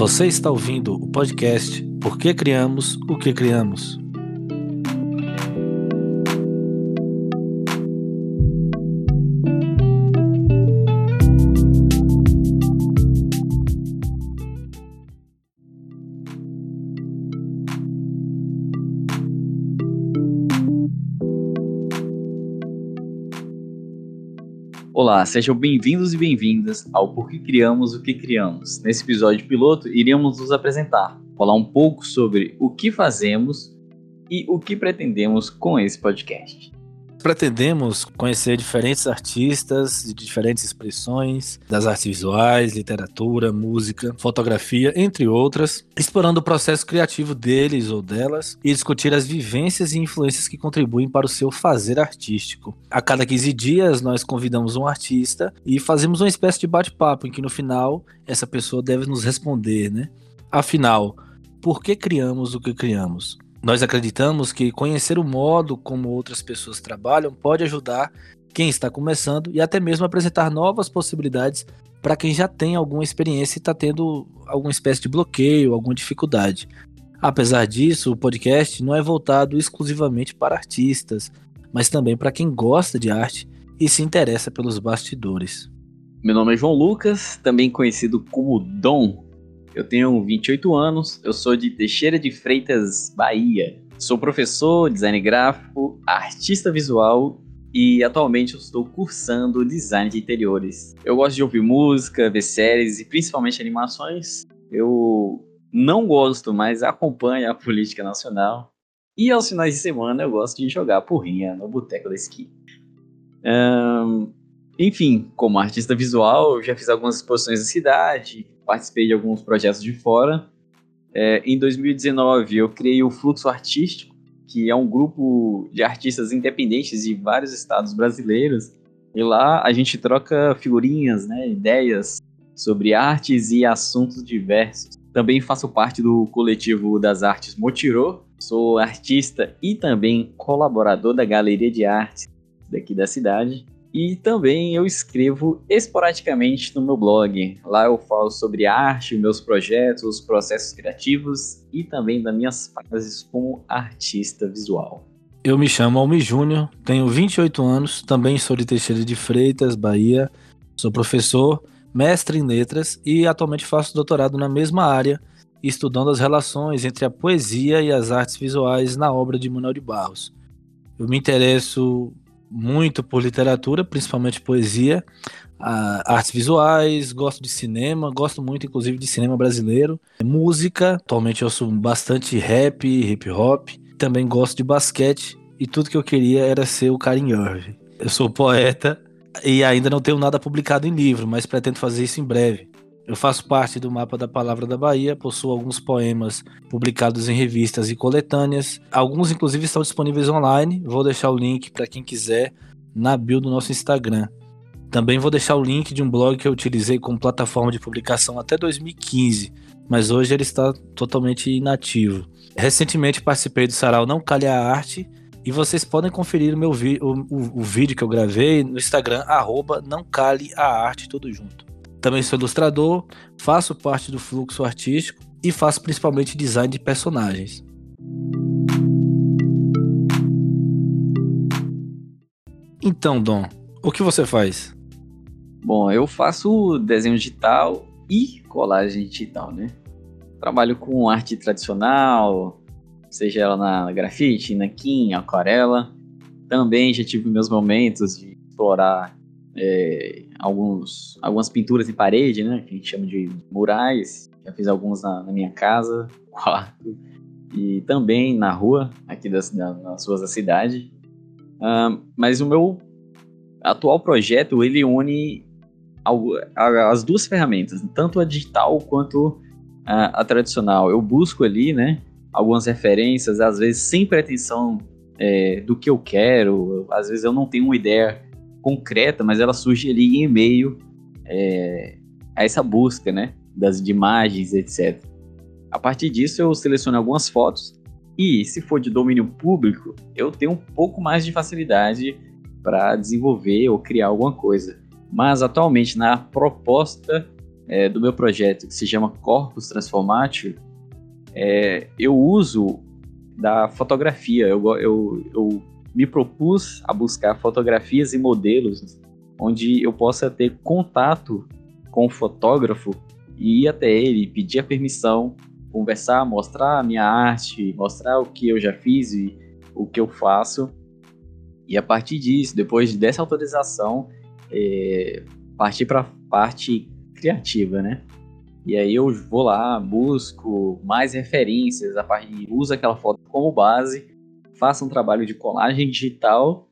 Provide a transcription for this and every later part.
Você está ouvindo o podcast Por que Criamos o que Criamos? Olá, sejam bem-vindos e bem-vindas ao Por que Criamos o que Criamos. Nesse episódio piloto, iremos nos apresentar, falar um pouco sobre o que fazemos e o que pretendemos com esse podcast. Pretendemos conhecer diferentes artistas de diferentes expressões, das artes visuais, literatura, música, fotografia, entre outras, explorando o processo criativo deles ou delas e discutir as vivências e influências que contribuem para o seu fazer artístico. A cada 15 dias, nós convidamos um artista e fazemos uma espécie de bate-papo em que no final essa pessoa deve nos responder, né? Afinal, por que criamos o que criamos? Nós acreditamos que conhecer o modo como outras pessoas trabalham pode ajudar quem está começando e até mesmo apresentar novas possibilidades para quem já tem alguma experiência e está tendo alguma espécie de bloqueio, alguma dificuldade. Apesar disso, o podcast não é voltado exclusivamente para artistas, mas também para quem gosta de arte e se interessa pelos bastidores. Meu nome é João Lucas, também conhecido como Dom, eu tenho 28 anos, eu sou de Teixeira de Freitas, Bahia. Sou professor, design gráfico, artista visual e atualmente eu estou cursando design de interiores. Eu gosto de ouvir música, ver séries e principalmente animações. Eu não gosto, mas acompanho a política nacional. E aos finais de semana eu gosto de jogar porrinha no boteco da esquina. Um, enfim, como artista visual, eu já fiz algumas exposições na cidade, participei de alguns projetos de fora. É, em 2019, eu criei o Fluxo Artístico, que é um grupo de artistas independentes de vários estados brasileiros. E lá a gente troca figurinhas, né, ideias sobre artes e assuntos diversos. Também faço parte do coletivo das artes Motirô, sou artista e também colaborador da Galeria de Artes daqui da cidade. E também eu escrevo esporadicamente no meu blog. Lá eu falo sobre arte, meus projetos, processos criativos e também das minhas fases como artista visual. Eu me chamo Almi Júnior, tenho 28 anos, também sou de Teixeira de Freitas, Bahia. Sou professor, mestre em letras e atualmente faço doutorado na mesma área, estudando as relações entre a poesia e as artes visuais na obra de Manuel de Barros. Eu me interesso muito por literatura, principalmente poesia, artes visuais, gosto de cinema, gosto muito inclusive de cinema brasileiro, música, atualmente eu ouço bastante rap, hip hop, também gosto de basquete e tudo que eu queria era ser o Karim Irving. Eu sou poeta e ainda não tenho nada publicado em livro, mas pretendo fazer isso em breve. Eu faço parte do Mapa da Palavra da Bahia, possuo alguns poemas publicados em revistas e coletâneas. Alguns, inclusive, estão disponíveis online. Vou deixar o link para quem quiser na bio do nosso Instagram. Também vou deixar o link de um blog que eu utilizei como plataforma de publicação até 2015, mas hoje ele está totalmente inativo. Recentemente participei do Sarau Não Calhe a Arte e vocês podem conferir o meu o, o, o vídeo que eu gravei no Instagram, arroba Não Cale a Arte, tudo junto. Também sou ilustrador, faço parte do fluxo artístico e faço principalmente design de personagens. Então, Dom, o que você faz? Bom, eu faço desenho digital e colagem digital, né? Trabalho com arte tradicional, seja ela na grafite, naquim, aquarela. Também já tive meus momentos de explorar é, alguns, algumas pinturas em parede, né? Que a gente chama de murais. Já fiz alguns na, na minha casa, quarto. E também na rua, aqui das, na, nas ruas da cidade. Uh, mas o meu atual projeto, ele une as duas ferramentas, tanto a digital quanto a, a, tradicional. Eu busco ali, né? Algumas referências, às vezes sem pretensão é, do que eu quero. Às vezes eu não tenho uma ideia concreta, mas ela surge ali em e-mail é, a essa busca, né? Das de imagens, etc. A partir disso, eu seleciono algumas fotos e, se for de domínio público, eu tenho um pouco mais de facilidade para desenvolver ou criar alguma coisa. Mas atualmente, na proposta é, do meu projeto, que se chama Corpus Transformatio, é, eu uso da fotografia. Eu, eu, eu me propus a buscar fotografias e modelos onde eu possa ter contato com o fotógrafo e ir até ele, pedir a permissão, conversar, mostrar a minha arte, mostrar o que eu já fiz e o que eu faço. E a partir disso, depois dessa autorização, é, partir para a parte criativa, né? E aí eu vou lá, busco mais referências, a partir, uso aquela foto como base, faço um trabalho de colagem digital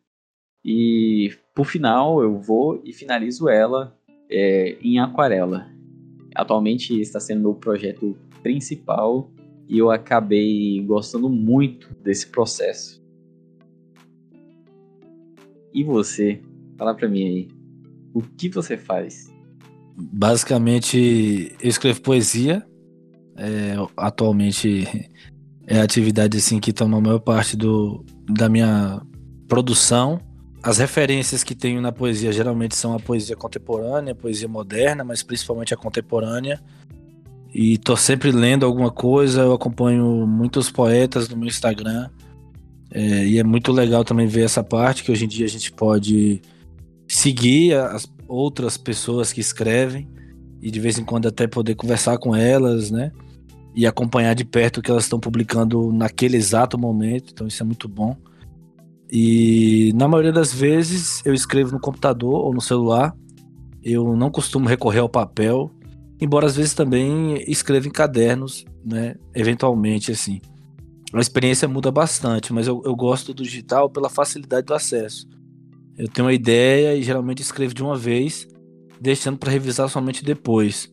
e por final eu vou e finalizo ela é, em aquarela. Atualmente está sendo meu projeto principal e eu acabei gostando muito desse processo. E você? Fala pra mim aí. O que você faz? Basicamente, eu escrevo poesia. É, atualmente é a atividade assim que toma a maior parte do, da minha produção. As referências que tenho na poesia geralmente são a poesia contemporânea, a poesia moderna, mas principalmente a contemporânea. E tô sempre lendo alguma coisa, eu acompanho muitos poetas no meu Instagram. É, e é muito legal também ver essa parte que hoje em dia a gente pode seguir as outras pessoas que escrevem e de vez em quando até poder conversar com elas, né? E acompanhar de perto o que elas estão publicando naquele exato momento. Então isso é muito bom. E na maioria das vezes eu escrevo no computador ou no celular. Eu não costumo recorrer ao papel, embora às vezes também escreva em cadernos, né? Eventualmente, assim. A experiência muda bastante, mas eu, eu gosto do digital pela facilidade do acesso. Eu tenho uma ideia e geralmente escrevo de uma vez, deixando para revisar somente depois.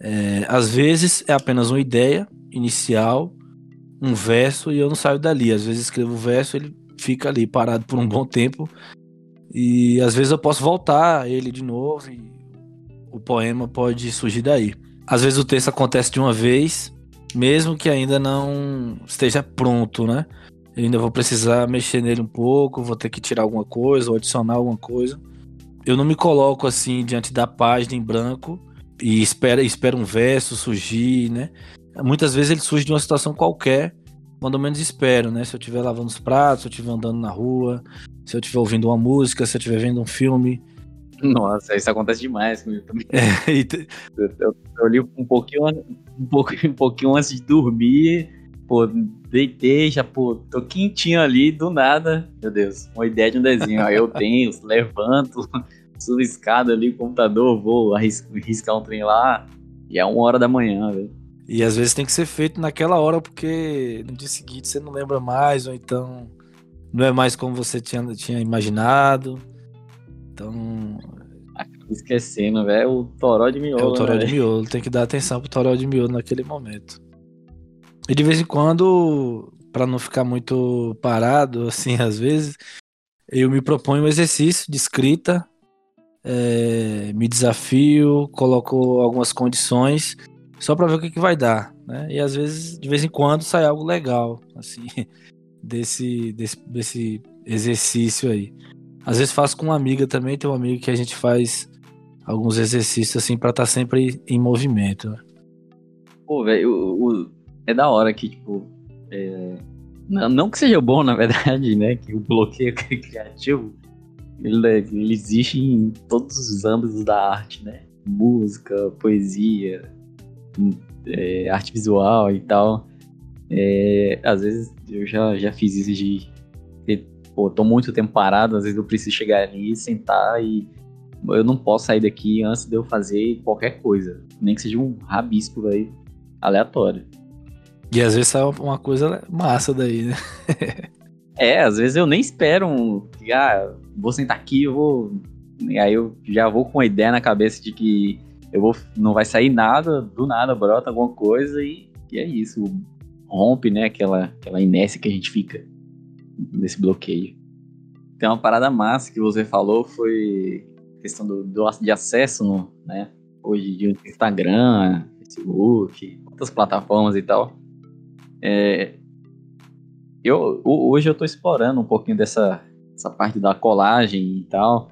É, às vezes é apenas uma ideia inicial, um verso e eu não saio dali. Às vezes escrevo o verso, ele fica ali parado por um bom tempo. E às vezes eu posso voltar ele de novo e o poema pode surgir daí. Às vezes o texto acontece de uma vez, mesmo que ainda não esteja pronto, né? Eu ainda vou precisar mexer nele um pouco, vou ter que tirar alguma coisa ou adicionar alguma coisa. Eu não me coloco assim diante da página em branco e espero, espero um verso surgir, né? Muitas vezes ele surge de uma situação qualquer quando menos espero, né? Se eu estiver lavando os pratos, se eu estiver andando na rua, se eu estiver ouvindo uma música, se eu estiver vendo um filme. Nossa, isso acontece demais comigo também. É, eu, eu, eu, li um pouquinho, um pouquinho, um pouquinho antes de dormir, pô, deitei, já, pô, tô quentinho ali, do nada, meu Deus, uma ideia de um desenho. Aí eu tenho, levanto, subo escada ali, computador, vou arriscar um trem lá, e é uma hora da manhã, velho. E às vezes tem que ser feito naquela hora, porque no dia seguinte você não lembra mais, ou então não é mais como você tinha, tinha imaginado. Então. Esquecendo, velho, o toró de miolo. É o toró né, de miolo, tem que dar atenção pro toró de miolo naquele momento. E de vez em quando, para não ficar muito parado, assim, às vezes, eu me proponho um exercício de escrita, é, me desafio, coloco algumas condições só para ver o que, que vai dar, né? E às vezes, de vez em quando, sai algo legal, assim, desse, desse, desse exercício aí. Às vezes faço com uma amiga também, tem uma amiga que a gente faz alguns exercícios assim para estar tá sempre em movimento. Né? Pô, velho, é da hora que, tipo, é... não, não, que seja bom, na verdade, né? Que o bloqueio criativo ele, ele existe em todos os âmbitos da arte, né? Música, poesia, é, arte visual e tal. É, às vezes eu já, já fiz isso de. Ter, pô, tô muito tempo parado, às vezes eu preciso chegar ali, sentar e. Eu não posso sair daqui antes de eu fazer qualquer coisa. Nem que seja um rabisco aí, aleatório. E às vezes sai uma coisa massa daí, né? é, às vezes eu nem espero um. Ah, vou sentar aqui, eu vou. Aí eu já vou com a ideia na cabeça de que eu vou, não vai sair nada, do nada brota alguma coisa e, e é isso. Rompe, né, aquela, aquela inércia que a gente fica nesse bloqueio. Tem uma parada massa que você falou foi questão do, do de acesso, no, né? Hoje de Instagram, Facebook, outras plataformas e tal. É, eu, hoje eu estou explorando um pouquinho dessa essa parte da colagem e tal,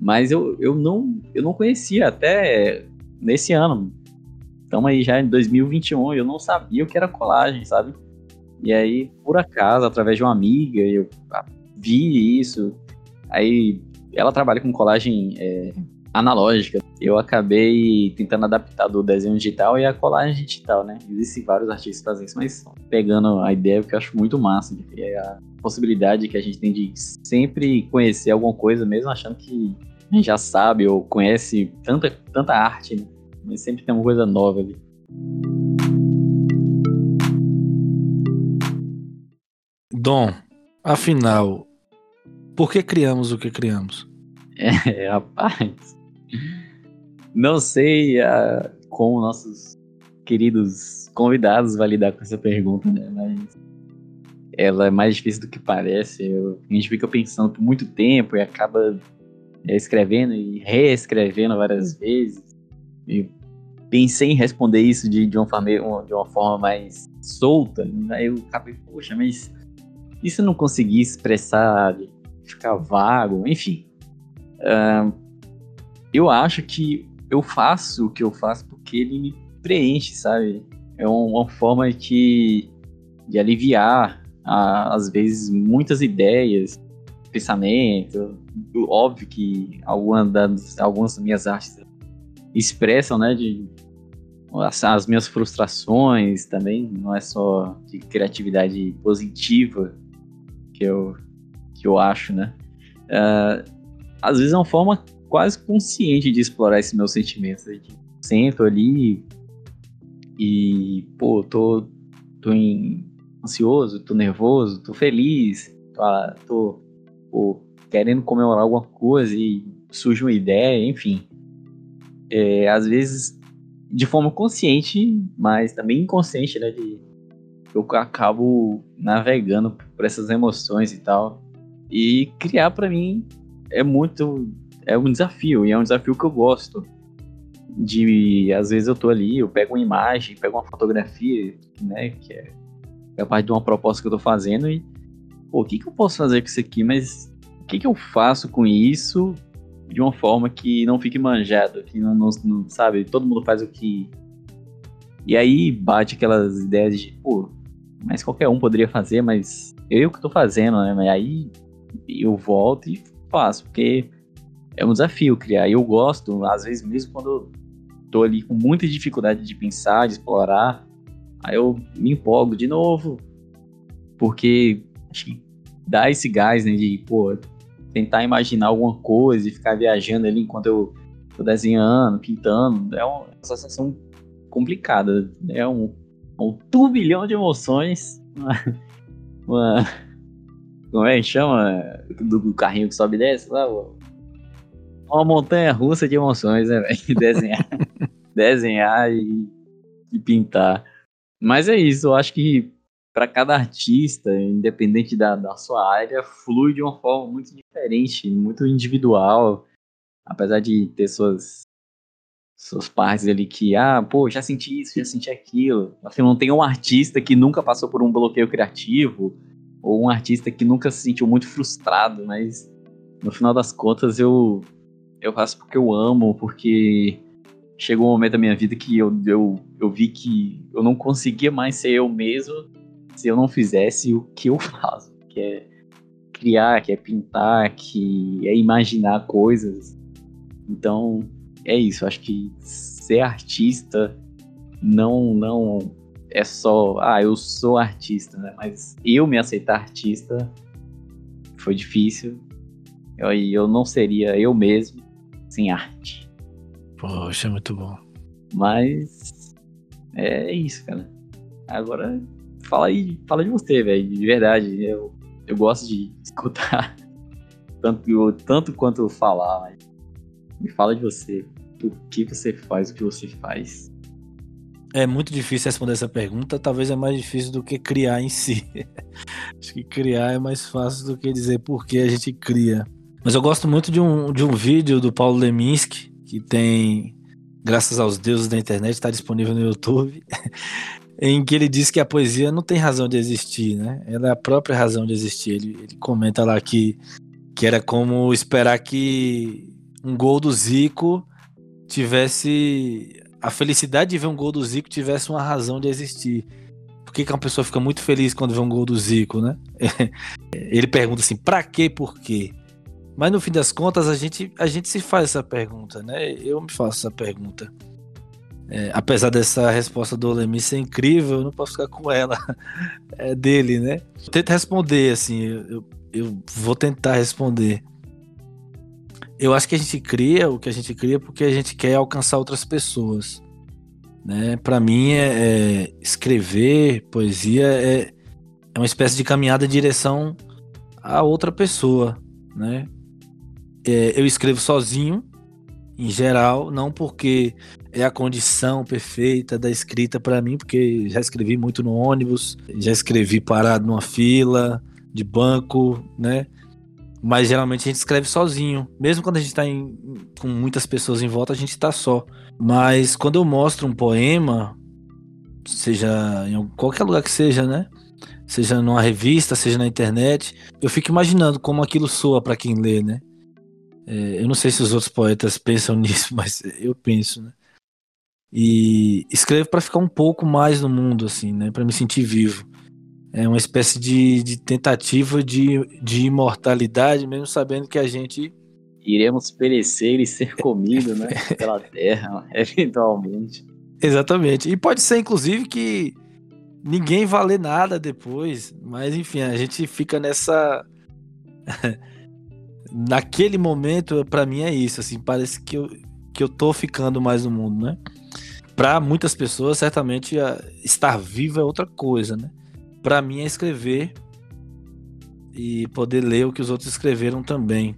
mas eu, eu, não, eu não conhecia até nesse ano. Estamos aí já em 2021 e eu não sabia o que era colagem, sabe? E aí, por acaso, através de uma amiga, eu vi isso. Aí ela trabalha com colagem é, analógica. Eu acabei tentando adaptar do desenho digital e a colagem digital, né? Existem vários artistas que fazem isso, mas pegando a ideia que eu acho muito massa, que é a possibilidade que a gente tem de sempre conhecer alguma coisa, mesmo achando que a gente já sabe ou conhece tanta, tanta arte, né? Mas sempre tem uma coisa nova ali. Dom, afinal, por que criamos o que criamos? É, rapaz. Não sei uh, como nossos queridos convidados vão lidar com essa pergunta, né? Mas ela é mais difícil do que parece. Eu, a gente fica pensando por muito tempo e acaba é, escrevendo e reescrevendo várias vezes. E pensei em responder isso de, de, uma, forma, de uma forma mais solta. Aí eu acabei, poxa, mas se eu não conseguir expressar, ficar vago, enfim. Uh, eu acho que eu faço o que eu faço porque ele me preenche, sabe? É uma forma de, de aliviar, às vezes, muitas ideias, pensamento. Óbvio que algumas das, algumas das minhas artes expressam, né, de, as, as minhas frustrações também, não é só de criatividade positiva que eu, que eu acho, né? Uh, às vezes é uma forma quase consciente de explorar esses meus sentimentos. Eu sento ali e, pô, tô, tô em, ansioso, tô nervoso, tô feliz, tô, tô pô, querendo comemorar alguma coisa e surge uma ideia, enfim. É, às vezes de forma consciente, mas também inconsciente, né? De, eu acabo navegando por essas emoções e tal. E criar para mim é muito é um desafio, e é um desafio que eu gosto. De, às vezes eu tô ali, eu pego uma imagem, pego uma fotografia, né, que é, é parte de uma proposta que eu tô fazendo e, pô, o que que eu posso fazer com isso aqui, mas o que que eu faço com isso de uma forma que não fique manjado, que não, não, não sabe, todo mundo faz o que... E aí bate aquelas ideias de, pô, mas qualquer um poderia fazer, mas eu que tô fazendo, né, mas aí eu volto e faço, porque é um desafio criar. Eu gosto, às vezes, mesmo quando eu tô ali com muita dificuldade de pensar, de explorar, aí eu me empolgo de novo, porque acho que dá esse gás, né, de, pô, tentar imaginar alguma coisa e ficar viajando ali enquanto eu tô desenhando, pintando, é uma sensação complicada, é um, um turbilhão de emoções, uma, uma como é que chama do carrinho que sobe e desce lá, uma montanha russa de emoções, né, velho? Desenhar, desenhar e, e, pintar. Mas é isso, eu acho que para cada artista, independente da, da sua área, flui de uma forma muito diferente, muito individual. Apesar de ter suas, suas partes ali que, ah, pô, já senti isso, já senti aquilo. Assim, não tem um artista que nunca passou por um bloqueio criativo, ou um artista que nunca se sentiu muito frustrado, mas no final das contas eu eu faço porque eu amo, porque chegou um momento da minha vida que eu, eu, eu vi que eu não conseguia mais ser eu mesmo se eu não fizesse o que eu faço, que é criar, que é pintar, que é imaginar coisas. Então, é isso. Acho que ser artista não não é só, ah, eu sou artista, né? Mas eu me aceitar artista foi difícil. E eu, eu não seria eu mesmo sem arte. Poxa, muito bom. Mas é isso, cara. Agora fala aí, fala de você, velho, de verdade. Eu, eu gosto de escutar tanto, tanto quanto falar, mas me fala de você. O que você faz, o que você faz. É muito difícil responder essa pergunta, talvez é mais difícil do que criar em si. Acho que criar é mais fácil do que dizer por que a gente cria. Mas eu gosto muito de um, de um vídeo do Paulo Leminski, que tem, graças aos deuses da internet, está disponível no YouTube, em que ele diz que a poesia não tem razão de existir, né? Ela é a própria razão de existir. Ele, ele comenta lá que, que era como esperar que um gol do Zico tivesse a felicidade de ver um gol do Zico tivesse uma razão de existir. Por que, que uma pessoa fica muito feliz quando vê um gol do Zico, né? Ele pergunta assim, pra quê, por quê? Mas no fim das contas, a gente, a gente se faz essa pergunta, né? Eu me faço essa pergunta. É, apesar dessa resposta do Olemi ser incrível, eu não posso ficar com ela. É dele, né? Tenta responder, assim, eu, eu vou tentar responder. Eu acho que a gente cria o que a gente cria porque a gente quer alcançar outras pessoas. Né? Para mim, é, é, escrever poesia é, é uma espécie de caminhada em direção a outra pessoa. Né? É, eu escrevo sozinho, em geral, não porque é a condição perfeita da escrita para mim, porque já escrevi muito no ônibus, já escrevi parado numa fila de banco, né? Mas geralmente a gente escreve sozinho. Mesmo quando a gente está com muitas pessoas em volta, a gente está só. Mas quando eu mostro um poema, seja em qualquer lugar que seja, né? Seja numa revista, seja na internet, eu fico imaginando como aquilo soa para quem lê, né? É, eu não sei se os outros poetas pensam nisso, mas eu penso, né? E escrevo para ficar um pouco mais no mundo, assim, né? Para me sentir vivo. É uma espécie de, de tentativa de, de imortalidade, mesmo sabendo que a gente iremos perecer e ser comido, né? Pela terra, eventualmente. Exatamente. E pode ser, inclusive, que ninguém valer nada depois. Mas, enfim, a gente fica nessa. Naquele momento, para mim é isso. Assim, parece que eu, que eu tô ficando mais no mundo, né? Para muitas pessoas, certamente, estar vivo é outra coisa, né? Para mim é escrever e poder ler o que os outros escreveram também.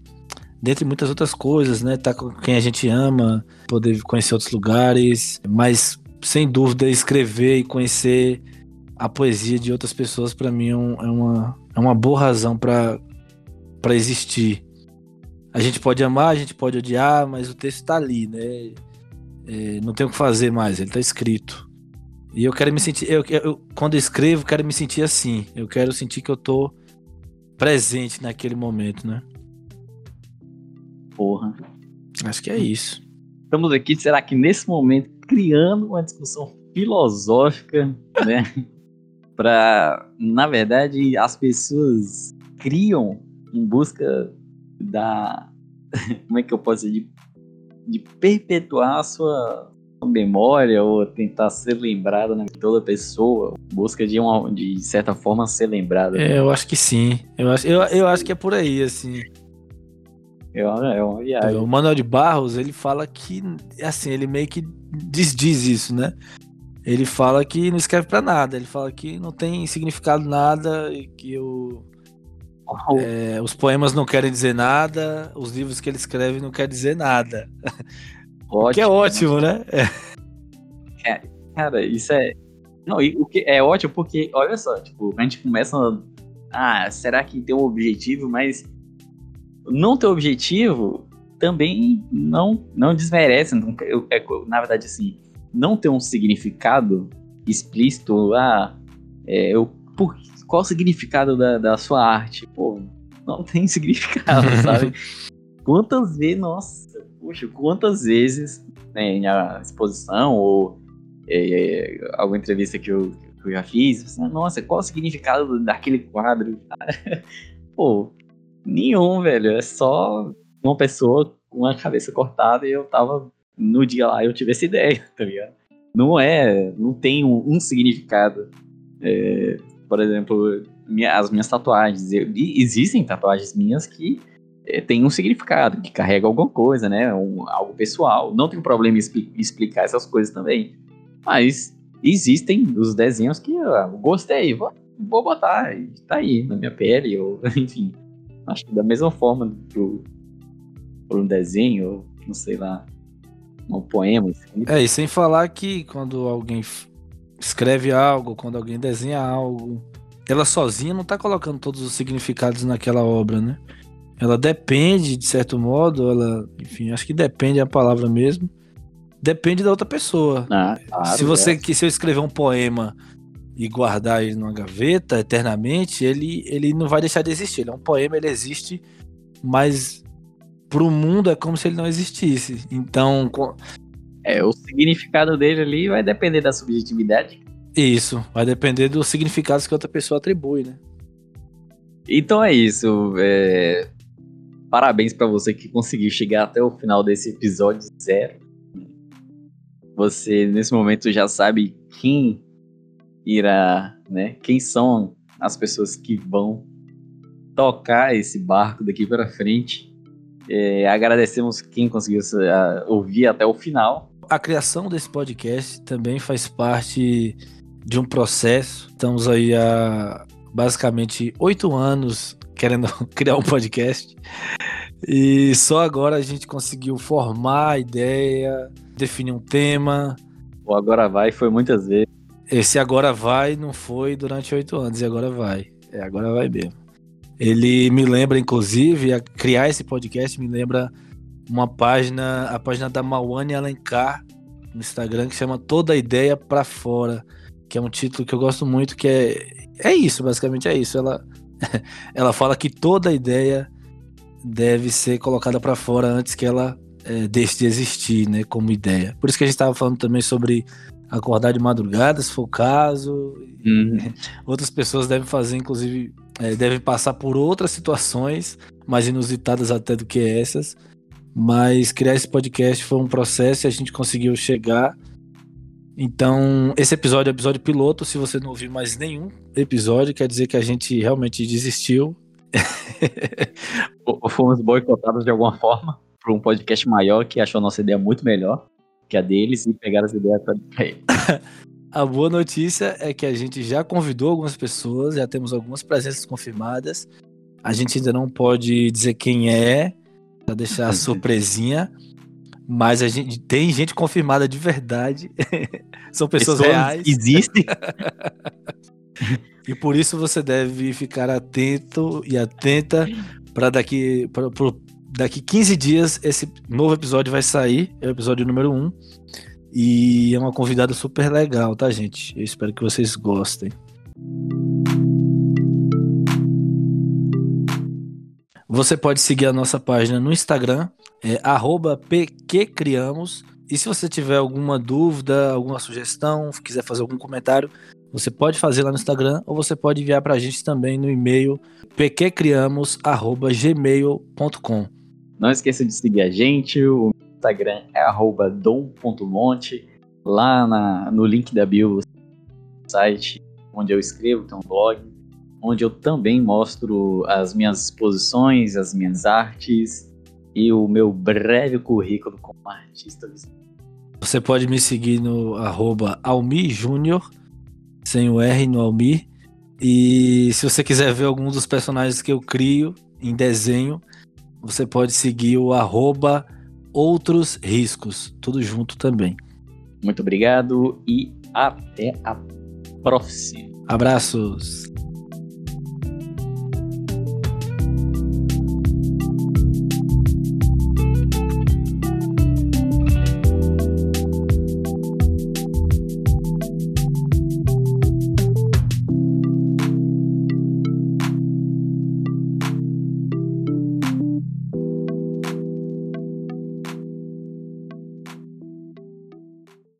Dentre muitas outras coisas, né? Tá com quem a gente ama, poder conhecer outros lugares, mas sem dúvida escrever e conhecer a poesia de outras pessoas para mim é, é, uma, é uma boa razão para existir. A gente pode amar, a gente pode odiar, mas o texto está ali, né? É, não tem o que fazer mais, ele está escrito. E eu quero me sentir, eu, eu, quando eu escrevo, quero me sentir assim. Eu quero sentir que eu tô presente naquele momento, né? Porra. Acho que é isso. Estamos aqui, será que nesse momento, criando uma discussão filosófica, né? para, na verdade, as pessoas criam em busca da. Como é que eu posso dizer? De, de perpetuar a sua memória ou tentar ser lembrado na toda pessoa, busca de uma de certa forma ser lembrado. É, eu acho que sim. Eu acho, eu, eu acho que é por aí, assim. É uma, é uma viagem. O Manuel de Barros, ele fala que, assim, ele meio que desdiz isso, né? Ele fala que não escreve para nada, ele fala que não tem significado nada e que o. é, os poemas não querem dizer nada, os livros que ele escreve não querem dizer nada. Ótimo, que é ótimo, né? É. Cara, isso é. Não, o que é ótimo porque, olha só, tipo, a gente começa. Ah, será que tem um objetivo? Mas não ter objetivo também não, não desmerece. Não, eu, é, na verdade, assim, não ter um significado explícito. Ah, é, eu, por, qual o significado da, da sua arte? Pô, não tem significado, sabe? Quantas vezes, nossa, puxa, quantas vezes né, em a exposição ou é, é, alguma entrevista que eu, que eu já fiz, nossa, qual o significado daquele quadro? Pô, nenhum, velho. É só uma pessoa com a cabeça cortada e eu tava no dia lá eu tive essa ideia, tá ligado? Não é, não tem um, um significado. É, por exemplo, minha, as minhas tatuagens. Eu, existem tatuagens minhas que é, tem um significado, que carrega alguma coisa, né? Um, algo pessoal. Não tem problema em explicar essas coisas também. Mas existem os desenhos que eu gostei, vou, vou botar, tá aí na minha pele, ou enfim. Acho que da mesma forma pro, pro desenho, não sei lá, um poema. Assim. É, e sem falar que quando alguém escreve algo, quando alguém desenha algo, ela sozinha não tá colocando todos os significados naquela obra, né? ela depende, de certo modo, ela, enfim, acho que depende a palavra mesmo. Depende da outra pessoa. Ah, claro, se você é. se eu escrever um poema e guardar ele numa gaveta eternamente, ele, ele não vai deixar de existir. Ele é um poema, ele existe, mas pro mundo é como se ele não existisse. Então, É, o significado dele ali vai depender da subjetividade. Isso, vai depender dos significados que outra pessoa atribui, né? Então é isso. É... Parabéns para você que conseguiu chegar até o final desse episódio zero. Você, nesse momento, já sabe quem irá, né? Quem são as pessoas que vão tocar esse barco daqui para frente. É, agradecemos quem conseguiu ouvir até o final. A criação desse podcast também faz parte de um processo. Estamos aí há basicamente oito anos querendo criar um podcast. E só agora a gente conseguiu formar a ideia, definir um tema. O Agora Vai foi muitas vezes. Esse Agora Vai não foi durante oito anos, e agora vai. É, agora vai mesmo. Ele me lembra, inclusive, a criar esse podcast me lembra uma página, a página da Mawane Alencar no Instagram que chama Toda Ideia para Fora, que é um título que eu gosto muito, que é é isso, basicamente é isso. Ela ela fala que toda ideia deve ser colocada para fora antes que ela é, deixe de existir, né, como ideia. Por isso que a gente estava falando também sobre acordar de madrugada, se for o caso. Uhum. Outras pessoas devem fazer, inclusive, é, devem passar por outras situações mais inusitadas até do que essas. Mas criar esse podcast foi um processo e a gente conseguiu chegar. Então, esse episódio é o episódio piloto. Se você não ouviu mais nenhum episódio, quer dizer que a gente realmente desistiu. Ou fomos boicotados de alguma forma por um podcast maior que achou a nossa ideia muito melhor que a deles e pegaram as ideias para ele. A boa notícia é que a gente já convidou algumas pessoas, já temos algumas presenças confirmadas. A gente ainda não pode dizer quem é, para deixar a surpresinha. Mas a gente tem gente confirmada de verdade. São pessoas, pessoas reais. Existem. e por isso você deve ficar atento e atenta para daqui pra, pro, daqui 15 dias esse novo episódio vai sair, é o episódio número 1. E é uma convidada super legal, tá, gente? Eu espero que vocês gostem. Você pode seguir a nossa página no Instagram, é pqcriamos. E se você tiver alguma dúvida, alguma sugestão, quiser fazer algum comentário, você pode fazer lá no Instagram ou você pode enviar para a gente também no e-mail pqcriamos.gmail.com. Não esqueça de seguir a gente, o Instagram é dom.monte. Lá na, no link da bio, site onde eu escrevo, tem um blog, onde eu também mostro as minhas exposições, as minhas artes e o meu breve currículo como artista Você pode me seguir no arroba Almi Júnior, sem o R no Almi. E se você quiser ver algum dos personagens que eu crio em desenho, você pode seguir o arroba outros riscos, tudo junto também. Muito obrigado e até a próxima. Abraços.